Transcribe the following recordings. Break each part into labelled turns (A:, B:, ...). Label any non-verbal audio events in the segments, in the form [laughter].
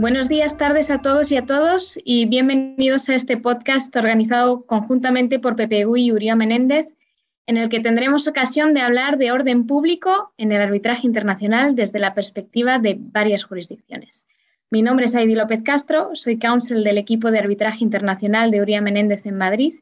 A: Buenos días, tardes a todos y a todos y bienvenidos a este podcast organizado conjuntamente por PPU y Uriah Menéndez, en el que tendremos ocasión de hablar de orden público en el arbitraje internacional desde la perspectiva de varias jurisdicciones. Mi nombre es Heidi López Castro, soy counsel del equipo de arbitraje internacional de Uriah Menéndez en Madrid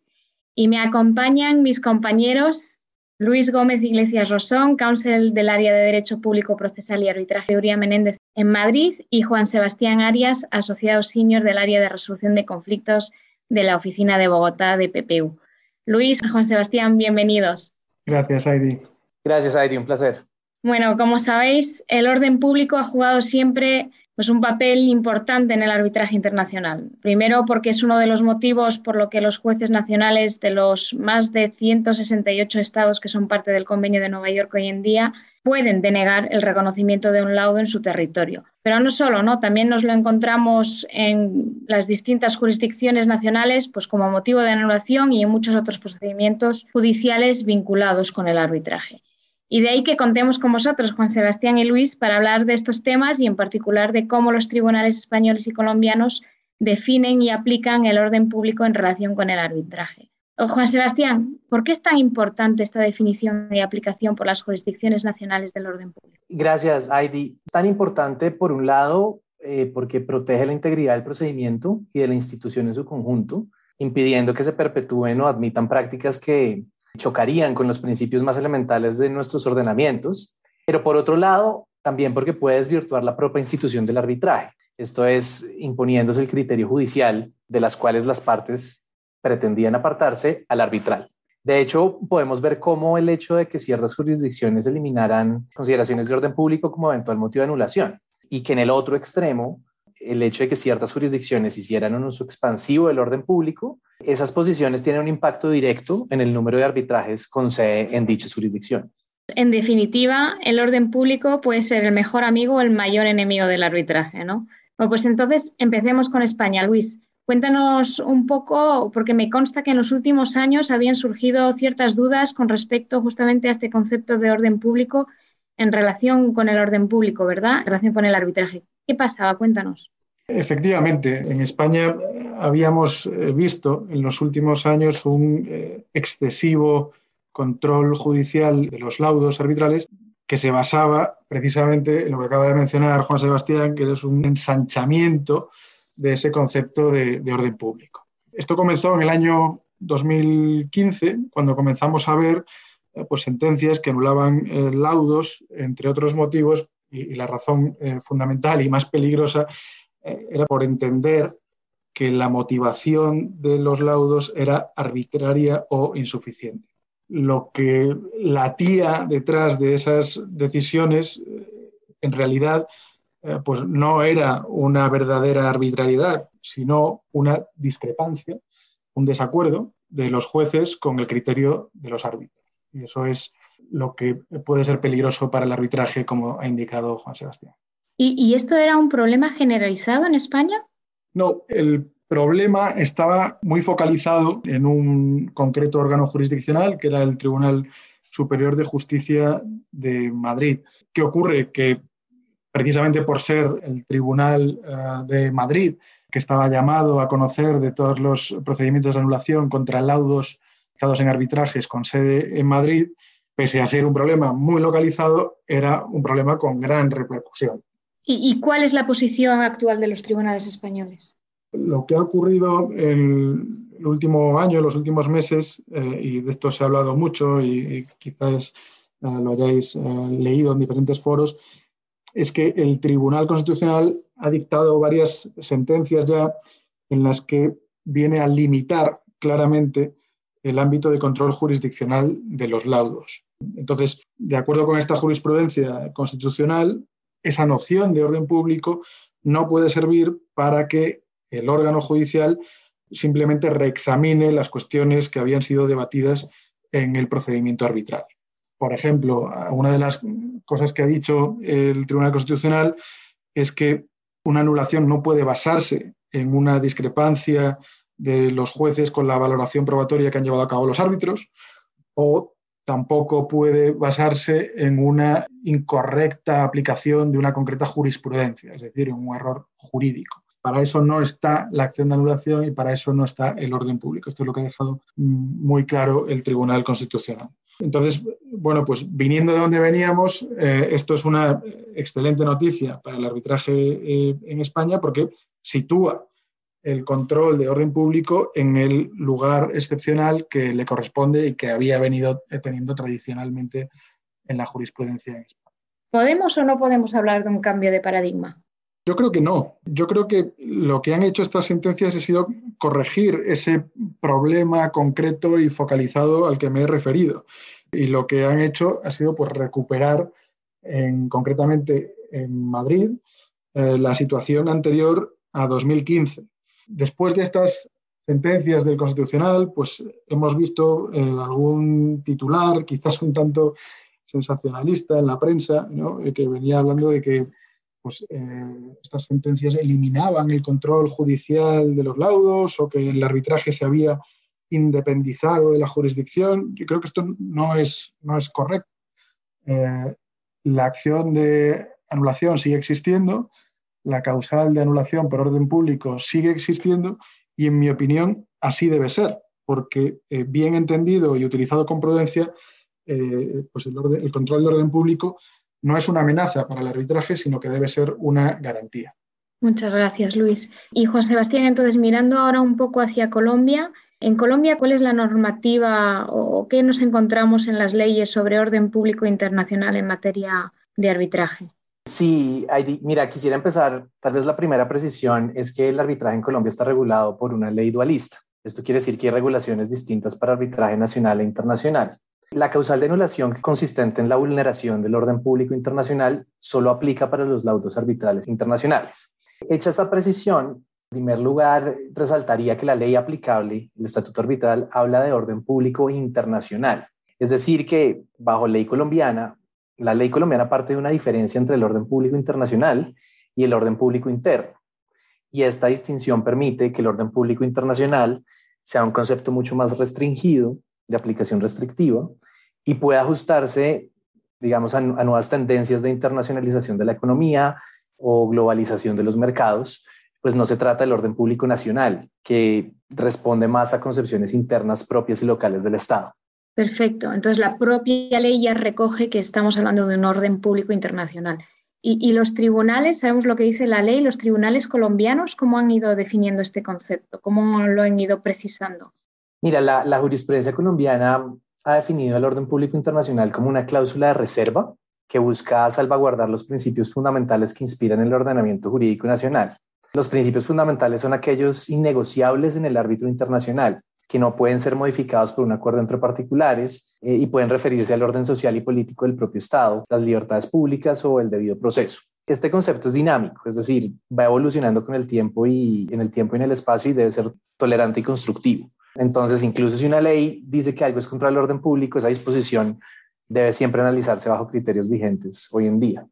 A: y me acompañan mis compañeros Luis Gómez Iglesias Rosón, counsel del área de Derecho Público Procesal y Arbitraje de Uría Menéndez en Madrid, y Juan Sebastián Arias, asociado senior del área de resolución de conflictos de la Oficina de Bogotá de PPU. Luis, Juan Sebastián, bienvenidos.
B: Gracias, Heidi.
C: Gracias, Heidi, un placer.
A: Bueno, como sabéis, el orden público ha jugado siempre pues un papel importante en el arbitraje internacional. Primero, porque es uno de los motivos por lo que los jueces nacionales de los más de 168 estados que son parte del Convenio de Nueva York hoy en día pueden denegar el reconocimiento de un laudo en su territorio. Pero no solo, ¿no? También nos lo encontramos en las distintas jurisdicciones nacionales, pues como motivo de anulación y en muchos otros procedimientos judiciales vinculados con el arbitraje. Y de ahí que contemos con vosotros, Juan Sebastián y Luis, para hablar de estos temas y en particular de cómo los tribunales españoles y colombianos definen y aplican el orden público en relación con el arbitraje. Juan Sebastián, ¿por qué es tan importante esta definición y aplicación por las jurisdicciones nacionales del orden público?
C: Gracias, Heidi. Tan importante, por un lado, eh, porque protege la integridad del procedimiento y de la institución en su conjunto, impidiendo que se perpetúen o admitan prácticas que chocarían con los principios más elementales de nuestros ordenamientos, pero por otro lado, también porque puede desvirtuar la propia institución del arbitraje. Esto es imponiéndose el criterio judicial de las cuales las partes pretendían apartarse al arbitral. De hecho, podemos ver cómo el hecho de que ciertas jurisdicciones eliminaran consideraciones de orden público como eventual motivo de anulación y que en el otro extremo el hecho de que ciertas jurisdicciones hicieran un uso expansivo del orden público, esas posiciones tienen un impacto directo en el número de arbitrajes con sede en dichas jurisdicciones.
A: En definitiva, el orden público puede ser el mejor amigo o el mayor enemigo del arbitraje, ¿no? Bueno, pues entonces empecemos con España. Luis, cuéntanos un poco, porque me consta que en los últimos años habían surgido ciertas dudas con respecto justamente a este concepto de orden público en relación con el orden público, ¿verdad? En relación con el arbitraje. ¿Qué pasaba? Cuéntanos.
B: Efectivamente, en España habíamos eh, visto en los últimos años un eh, excesivo control judicial de los laudos arbitrales que se basaba precisamente en lo que acaba de mencionar Juan Sebastián, que es un ensanchamiento de ese concepto de, orden público. Esto comenzó en el año 2015, cuando comenzamos a ver eh, pues, sentencias que anulaban laudos, entre otros motivos, y, la razón fundamental y más peligrosa era por entender que la motivación de los laudos era arbitraria o insuficiente. Lo que latía detrás de esas decisiones, eh, en realidad, eh, pues no era una verdadera arbitrariedad, sino una discrepancia, un desacuerdo de los jueces con el criterio de los árbitros. Y eso es lo que puede ser peligroso para el arbitraje, como ha indicado Juan Sebastián.
A: ¿Y, esto era un problema generalizado en España?
B: No, el problema estaba muy focalizado en un concreto órgano jurisdiccional, que era el Tribunal Superior de Justicia de Madrid. ¿Qué ocurre? Que precisamente por ser el Tribunal eh, de Madrid, que estaba llamado a conocer de todos los procedimientos de anulación contra laudos realizados en arbitrajes con sede en Madrid, pese a ser un problema muy localizado, era un problema con gran repercusión.
A: ¿Y, cuál es la posición actual de los tribunales españoles?
B: Lo que ha ocurrido en el último año, los últimos meses, eh, y de esto se ha hablado mucho y, quizás eh, lo hayáis eh, leído en diferentes foros, es que el Tribunal Constitucional ha dictado varias sentencias ya en las que viene a limitar claramente el ámbito de control jurisdiccional de los laudos. Entonces, de acuerdo con esta jurisprudencia constitucional, esa noción de orden público no puede servir para que el órgano judicial simplemente reexamine las cuestiones que habían sido debatidas en el procedimiento arbitral. Por ejemplo, una de las cosas que ha dicho el Tribunal Constitucional es que una anulación no puede basarse en una discrepancia de los jueces con la valoración probatoria que han llevado a cabo los árbitros o tampoco puede basarse en una incorrecta aplicación de una concreta jurisprudencia, es decir, en un error jurídico. Para eso no está la acción de anulación y para eso no está el orden público. Esto es lo que ha dejado mm, muy claro el Tribunal Constitucional. Entonces, bueno, pues viniendo de donde veníamos, eh, esto es una excelente noticia para el arbitraje eh, en España porque sitúa el control de orden público en el lugar excepcional que le corresponde y que había venido teniendo tradicionalmente en la jurisprudencia en España.
A: ¿Podemos o no podemos hablar de un cambio de paradigma?
B: Yo creo que no. Yo creo que lo que han hecho estas sentencias ha sido corregir ese problema concreto y focalizado al que me he referido. Y lo que han hecho ha sido pues, recuperar en, concretamente en Madrid eh, la situación anterior a 2015 Después de estas sentencias del Constitucional, pues hemos visto eh, algún titular, quizás un tanto sensacionalista en la prensa, eh, que venía hablando de que pues, eh, estas sentencias eliminaban el control judicial de los laudos o que el arbitraje se había independizado de la jurisdicción. Yo creo que esto no es, no es correcto. la acción de anulación sigue existiendo, la causal de anulación por orden público sigue existiendo y, en mi opinión, así debe ser, porque eh, bien entendido y utilizado con prudencia, eh, pues el, el control de orden público no es una amenaza para el arbitraje, sino que debe ser una garantía.
A: Muchas gracias, Luis. Y Juan Sebastián, entonces, mirando ahora un poco hacia Colombia, en Colombia, ¿cuál es la normativa o qué nos encontramos en las leyes sobre orden público internacional en materia de arbitraje?
C: Sí, mira, quisiera empezar, tal vez la primera precisión es que el arbitraje en Colombia está regulado por una ley dualista. Esto quiere decir que hay regulaciones distintas para arbitraje nacional e internacional. La causal de anulación consistente en la vulneración del orden público internacional solo aplica para los laudos arbitrales internacionales. Hecha esa precisión, en primer lugar, resaltaría que la ley aplicable, el Estatuto Arbitral, habla de orden público internacional. Es decir, que bajo ley colombiana, la ley colombiana parte de una diferencia entre el orden público internacional y el orden público interno. Y esta distinción permite que el orden público internacional sea un concepto mucho más restringido, de aplicación restrictiva, y pueda ajustarse, digamos, a, nuevas tendencias de internacionalización de la economía o globalización de los mercados, pues no se trata del orden público nacional, que responde más a concepciones internas propias y locales del Estado.
A: Perfecto. Entonces, la propia ley ya recoge que estamos hablando de un orden público internacional. Y, los tribunales, sabemos lo que dice la ley, los tribunales colombianos, ¿cómo han ido definiendo este concepto? ¿Cómo lo han ido precisando?
C: Mira, la, la jurisprudencia colombiana ha definido el orden público internacional como una cláusula de reserva que busca salvaguardar los principios fundamentales que inspiran el ordenamiento jurídico nacional. Los principios fundamentales son aquellos innegociables en el árbitro internacional que no pueden ser modificados por un acuerdo entre particulares eh, y pueden referirse al orden social y político del propio Estado, las libertades públicas o el debido proceso. Este concepto es dinámico, es decir, va evolucionando con el tiempo y en el tiempo y en el espacio y debe ser tolerante y constructivo. Entonces, incluso si una ley dice que algo es contra el orden público, esa disposición debe siempre analizarse bajo criterios vigentes hoy en día.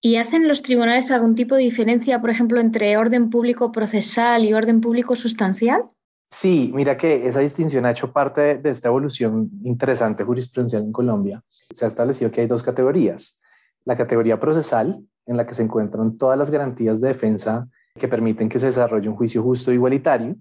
A: ¿Y hacen los tribunales algún tipo de diferencia, por ejemplo, entre orden público procesal y orden público sustancial?
C: Sí, mira que esa distinción ha hecho parte de esta evolución interesante jurisprudencial en Colombia. Se ha establecido que hay dos categorías. La categoría procesal, en la que se encuentran todas las garantías de defensa que permiten que se desarrolle un juicio justo e igualitario,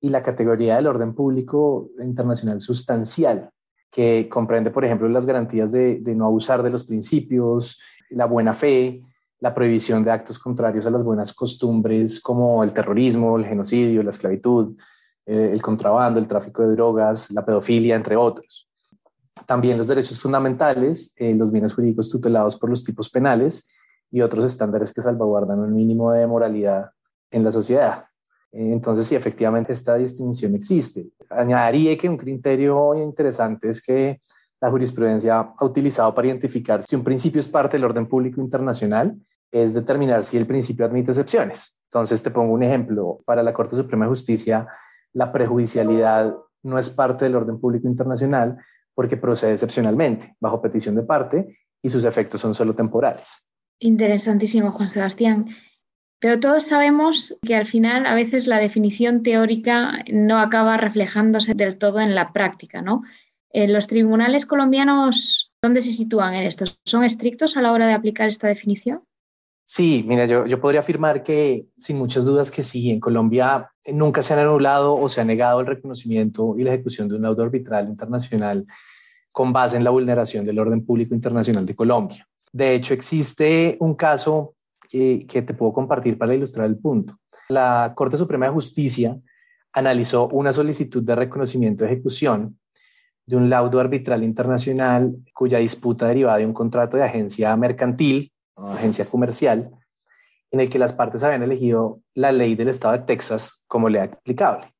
C: y la categoría del orden público internacional sustancial, que comprende, por ejemplo, las garantías de, de no abusar de los principios, la buena fe, la prohibición de actos contrarios a las buenas costumbres como el terrorismo, el genocidio, la esclavitud, el contrabando, el tráfico de drogas, la pedofilia, entre otros. También los derechos fundamentales, eh, los bienes jurídicos tutelados por los tipos penales y otros estándares que salvaguardan un mínimo de moralidad en la sociedad. Eh, entonces, sí, efectivamente esta distinción existe. Añadiría que un criterio interesante es que la jurisprudencia ha utilizado para identificar si un principio es parte del orden público internacional, es determinar si el principio admite excepciones. Entonces, te pongo un ejemplo. Para la Corte Suprema de Justicia, la prejudicialidad no es parte del orden público internacional porque procede excepcionalmente, bajo petición de parte, y sus efectos son solo temporales.
A: Interesantísimo, Juan Sebastián. Pero todos sabemos que al final a veces la definición teórica no acaba reflejándose del todo en la práctica, ¿no? Eh, ¿Los tribunales colombianos dónde se sitúan en esto? ¿Son estrictos a la hora de aplicar esta definición?
C: Sí, mira, yo, yo podría afirmar que sin muchas dudas que sí, en Colombia nunca se han anulado o se ha negado el reconocimiento y la ejecución de un laudo arbitral internacional con base en la vulneración del orden público internacional de Colombia. De hecho, existe un caso que, te puedo compartir para ilustrar el punto. La Corte Suprema de Justicia analizó una solicitud de reconocimiento de ejecución de un laudo arbitral internacional cuya disputa derivaba de un contrato de agencia mercantil agencia comercial en el que las partes habían elegido la ley del estado de Texas como ley aplicable.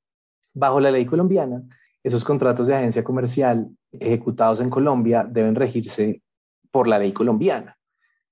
C: Bajo la ley colombiana, esos contratos de agencia comercial ejecutados en Colombia deben regirse por la ley colombiana,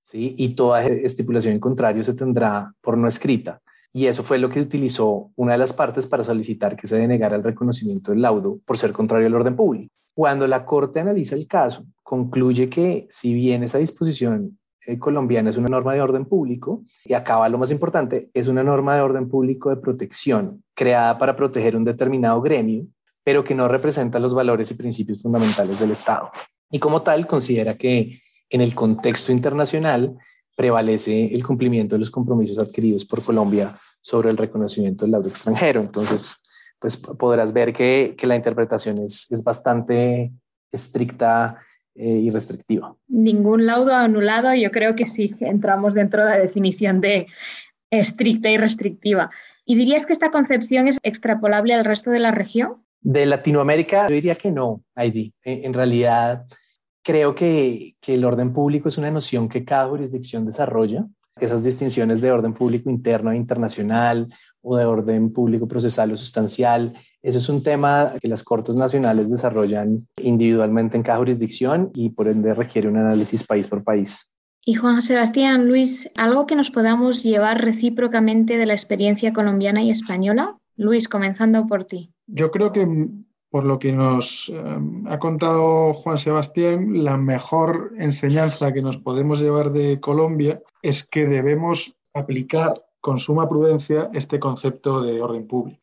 C: ¿sí? Y toda estipulación en contrario se tendrá por no escrita. Y eso fue lo que utilizó una de las partes para solicitar que se denegara el reconocimiento del laudo por ser contrario al orden público. Cuando la Corte analiza el caso, concluye que si bien esa disposición colombiana es una norma de orden público, y acaba lo más importante, es una norma de orden público de protección creada para proteger un determinado gremio, pero que no representa los valores y principios fundamentales del Estado. Y como tal, considera que en el contexto internacional prevalece el cumplimiento de los compromisos adquiridos por Colombia sobre el reconocimiento del laudo extranjero. Entonces, pues podrás ver que, la interpretación es, es bastante estricta eh, y restrictiva.
A: Ningún laudo anulado, yo creo que sí, entramos dentro de la definición de estricta y restrictiva. ¿Y dirías que esta concepción es extrapolable al resto de la región?
C: De Latinoamérica, yo diría que no, Heidi. En realidad, Creo que, el orden público es una noción que cada jurisdicción desarrolla. Esas distinciones de orden público interno e internacional o de orden público procesal o sustancial, eso es un tema que las Cortes Nacionales desarrollan individualmente en cada jurisdicción y por ende requiere un análisis país por país.
A: Y Juan Sebastián, Luis, ¿algo que nos podamos llevar recíprocamente de la experiencia colombiana y española? Luis, comenzando por ti.
B: Yo creo que por lo que nos em, ha contado Juan Sebastián, la mejor enseñanza que nos podemos llevar de Colombia es que debemos aplicar con suma prudencia este concepto de orden público.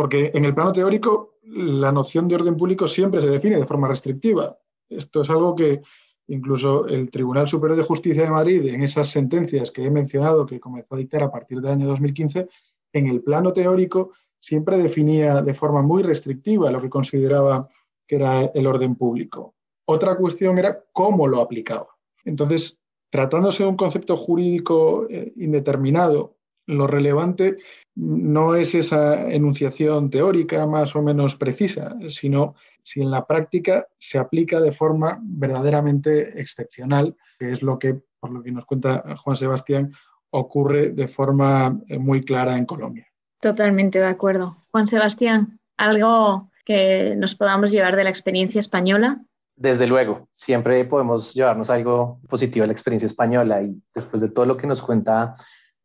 B: Porque en el plano teórico, la noción de orden público siempre se define de forma restrictiva. Esto es algo que incluso el Tribunal Superior de Justicia de Madrid, en esas sentencias que he mencionado, que comenzó a dictar a partir del año 2015, en el plano teórico siempre definía de forma muy restrictiva lo que consideraba que era el orden público. Otra cuestión era cómo lo aplicaba. Entonces, tratándose de un concepto jurídico eh, indeterminado, lo relevante no es esa enunciación teórica más o menos precisa, sino si en la práctica se aplica de forma verdaderamente excepcional, que es lo que, por lo que nos cuenta Juan Sebastián, ocurre de forma eh, muy clara en Colombia.
A: Totalmente de acuerdo. Juan Sebastián, ¿algo que nos podamos llevar de la experiencia española?
C: Desde luego, siempre podemos llevarnos algo positivo de la experiencia española y después de todo lo que nos cuenta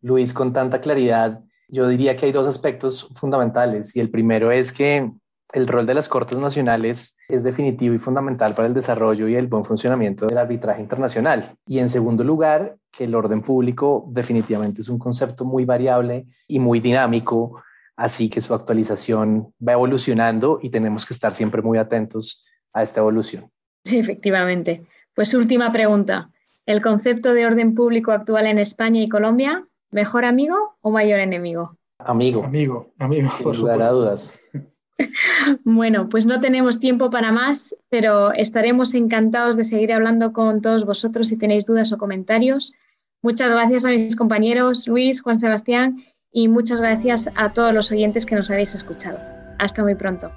C: Luis con tanta claridad, yo diría que hay dos aspectos fundamentales y el primero es que el rol de las Cortes Nacionales es definitivo y fundamental para el desarrollo y el buen funcionamiento del arbitraje internacional. Y en segundo lugar, que el orden público definitivamente es un concepto muy variable y muy dinámico, así que su actualización va evolucionando y tenemos que estar siempre muy atentos a esta evolución.
A: Efectivamente. Pues última pregunta. ¿El concepto de orden público actual en España y Colombia, mejor amigo o mayor enemigo?
C: Amigo.
B: Amigo, amigo.
C: Sin lugar a dudas. [laughs]
A: Bueno, pues no tenemos tiempo para más, pero estaremos encantados de seguir hablando con todos vosotros si tenéis dudas o comentarios. Muchas gracias a mis compañeros Luis, Juan Sebastián y muchas gracias a todos los oyentes que nos habéis escuchado. Hasta muy pronto.